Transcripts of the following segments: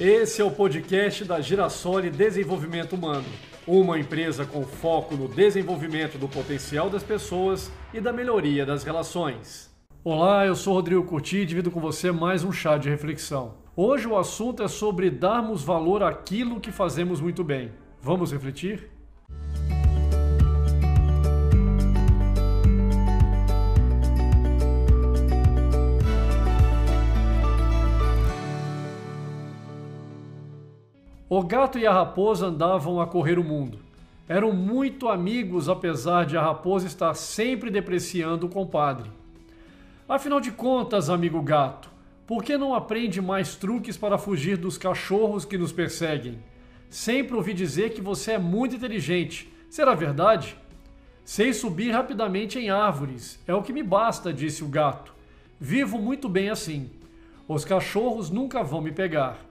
Esse é o podcast da Girassoli Desenvolvimento Humano, uma empresa com foco no desenvolvimento do potencial das pessoas e da melhoria das relações. Olá, eu sou Rodrigo Curti e divido com você mais um chá de reflexão. Hoje o assunto é sobre darmos valor àquilo que fazemos muito bem. Vamos refletir? O gato e a raposa andavam a correr o mundo. Eram muito amigos, apesar de a raposa estar sempre depreciando o compadre. Afinal de contas, amigo gato, por que não aprende mais truques para fugir dos cachorros que nos perseguem? Sempre ouvi dizer que você é muito inteligente. Será verdade? Sei subir rapidamente em árvores. É o que me basta, disse o gato. Vivo muito bem assim. Os cachorros nunca vão me pegar.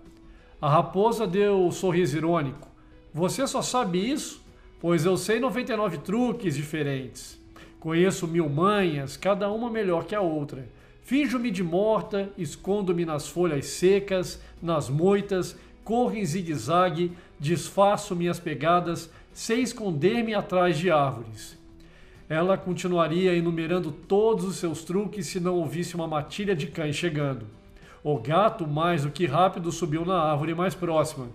A raposa deu um sorriso irônico. Você só sabe isso? Pois eu sei 99 truques diferentes. Conheço mil manhas, cada uma melhor que a outra. Finjo-me de morta, escondo-me nas folhas secas, nas moitas, corro em zigue-zague, disfarço minhas pegadas, sei esconder-me atrás de árvores. Ela continuaria enumerando todos os seus truques se não ouvisse uma matilha de cães chegando. O gato, mais do que rápido, subiu na árvore mais próxima.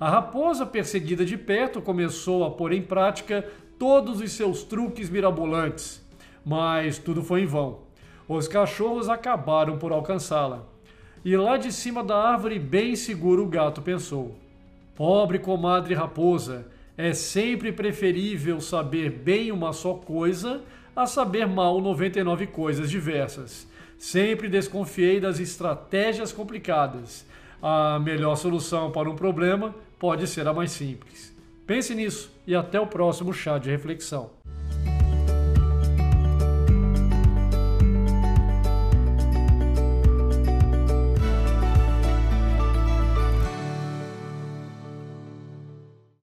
A raposa, perseguida de perto, começou a pôr em prática todos os seus truques mirabolantes. Mas tudo foi em vão. Os cachorros acabaram por alcançá-la. E lá de cima da árvore, bem seguro, o gato pensou: Pobre comadre raposa, é sempre preferível saber bem uma só coisa a saber mal 99 coisas diversas. Sempre desconfiei das estratégias complicadas. A melhor solução para um problema pode ser a mais simples. Pense nisso e até o próximo chá de reflexão.